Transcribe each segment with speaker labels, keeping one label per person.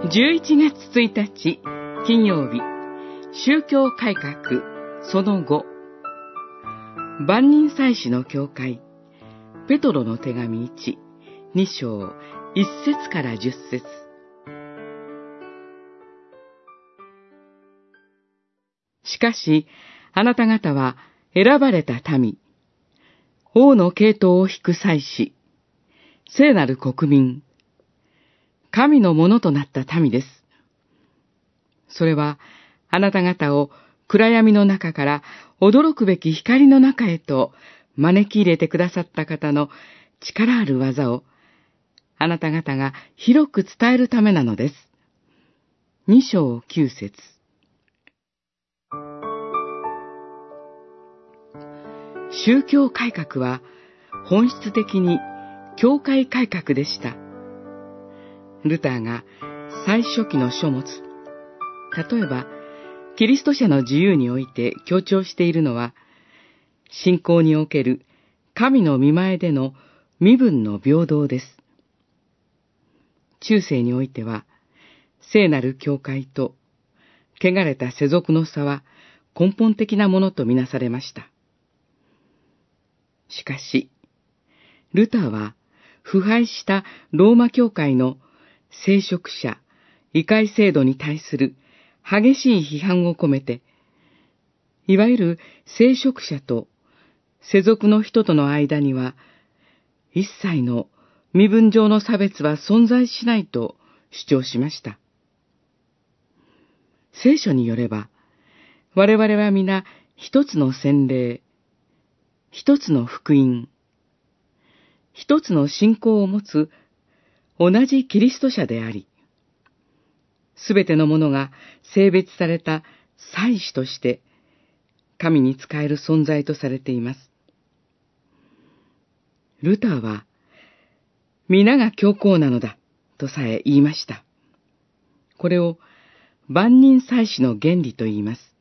Speaker 1: 11月1日金曜日。宗教改革その後万人祭司の教会。ペトロの手紙1、2章、1節から10節。しかし、あなた方は選ばれた民、王の系統を引く祭司、聖なる国民、神のものとなった民です。それは、あなた方を暗闇の中から驚くべき光の中へと招き入れてくださった方の力ある技を、あなた方が広く伝えるためなのです。二章九節宗教改革は本質的に教会改革でした。ルターが最初期の書物、例えば、キリスト者の自由において強調しているのは、信仰における神の見前での身分の平等です。中世においては、聖なる教会と汚れた世俗の差は根本的なものとみなされました。しかし、ルターは腐敗したローマ教会の聖職者、異界制度に対する激しい批判を込めて、いわゆる聖職者と世俗の人との間には、一切の身分上の差別は存在しないと主張しました。聖書によれば、我々は皆一つの洗礼、一つの福音、一つの信仰を持つ同じキリスト者であり、すべてのものが性別された祭司として神に仕える存在とされています。ルターは、皆が強硬なのだとさえ言いました。これを万人祭司の原理と言います。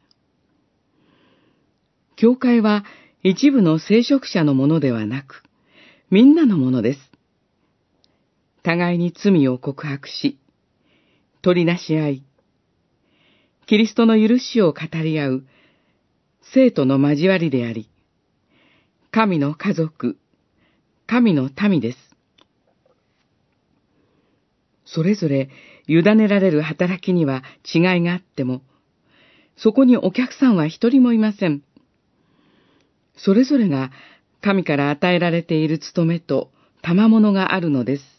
Speaker 1: 教会は一部の聖職者のものではなく、みんなのものです。互いに罪を告白し、取りなし合い、キリストの許しを語り合う、生徒の交わりであり、神の家族、神の民です。それぞれ委ねられる働きには違いがあっても、そこにお客さんは一人もいません。それぞれが神から与えられている務めと賜物があるのです。